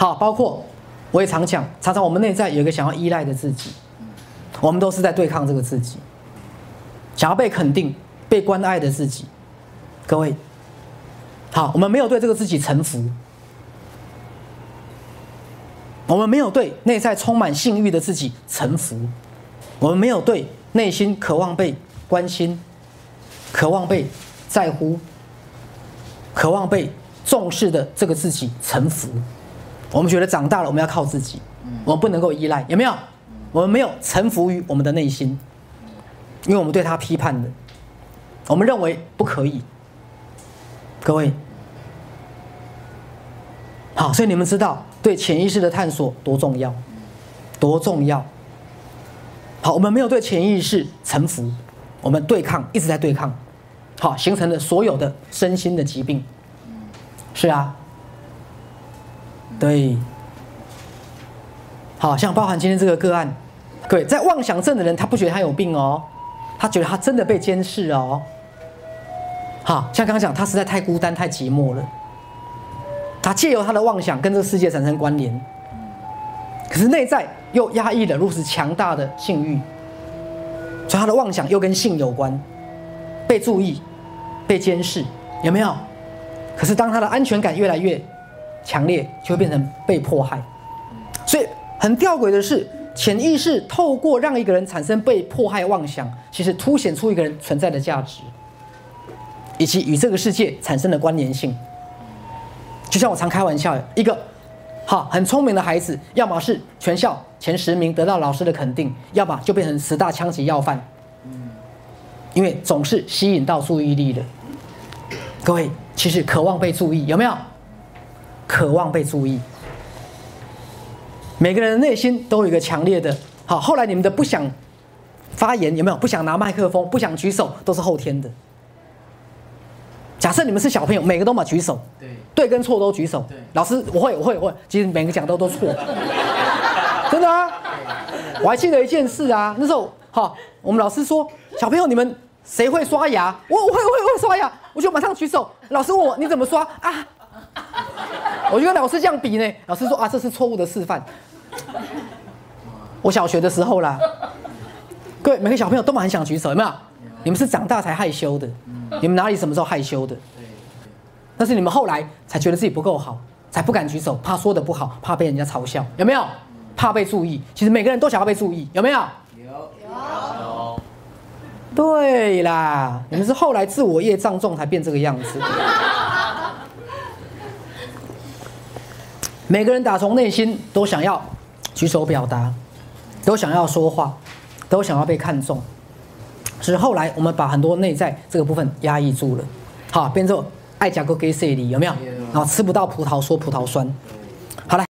好，包括我也常讲，常常我们内在有一个想要依赖的自己，我们都是在对抗这个自己，想要被肯定、被关爱的自己。各位，好，我们没有对这个自己臣服，我们没有对内在充满性欲的自己臣服，我们没有对内心渴望被关心、渴望被在乎、渴望被重视的这个自己臣服。我们觉得长大了，我们要靠自己，我们不能够依赖，有没有？我们没有臣服于我们的内心，因为我们对他批判的，我们认为不可以。各位，好，所以你们知道对潜意识的探索多重要，多重要。好，我们没有对潜意识臣服，我们对抗，一直在对抗，好，形成了所有的身心的疾病。是啊，对，好像包含今天这个个案，各位在妄想症的人，他不觉得他有病哦，他觉得他真的被监视哦。好像刚刚讲，他实在太孤单、太寂寞了。他借由他的妄想跟这个世界产生关联，可是内在又压抑了如此强大的性欲，所以他的妄想又跟性有关，被注意、被监视，有没有？可是当他的安全感越来越强烈，就会变成被迫害。所以很吊诡的是，潜意识透过让一个人产生被迫害妄想，其实凸显出一个人存在的价值。以及与这个世界产生的关联性，就像我常开玩笑，一个好很聪明的孩子，要么是全校前十名得到老师的肯定，要么就变成十大枪击要犯。因为总是吸引到注意力的。各位，其实渴望被注意，有没有？渴望被注意。每个人的内心都有一个强烈的，好，后来你们的不想发言，有没有？不想拿麦克风，不想举手，都是后天的。假设你们是小朋友，每个都嘛举手，对，对跟错都举手。对，老师我会我会我会，其实每个讲都都错，真的啊。我还记得一件事啊，那时候哈，我们老师说小朋友你们谁会刷牙？我我会我会我会刷牙，我就马上举手。老师问我你怎么刷啊？我就跟老师这样比呢，老师说啊这是错误的示范。我小学的时候啦，各位每个小朋友都蛮很想举手，有没有？你们是长大才害羞的。你们哪里什么时候害羞的？但是你们后来才觉得自己不够好，才不敢举手，怕说的不好，怕被人家嘲笑，有没有？怕被注意。其实每个人都想要被注意，有没有？有有。对啦，你们是后来自我业障重才变这个样子。每个人打从内心都想要举手表达，都想要说话，都想要被看重。是后来我们把很多内在这个部分压抑住了，好，变成爱讲个给谁里有没有？然后吃不到葡萄说葡萄酸，好来。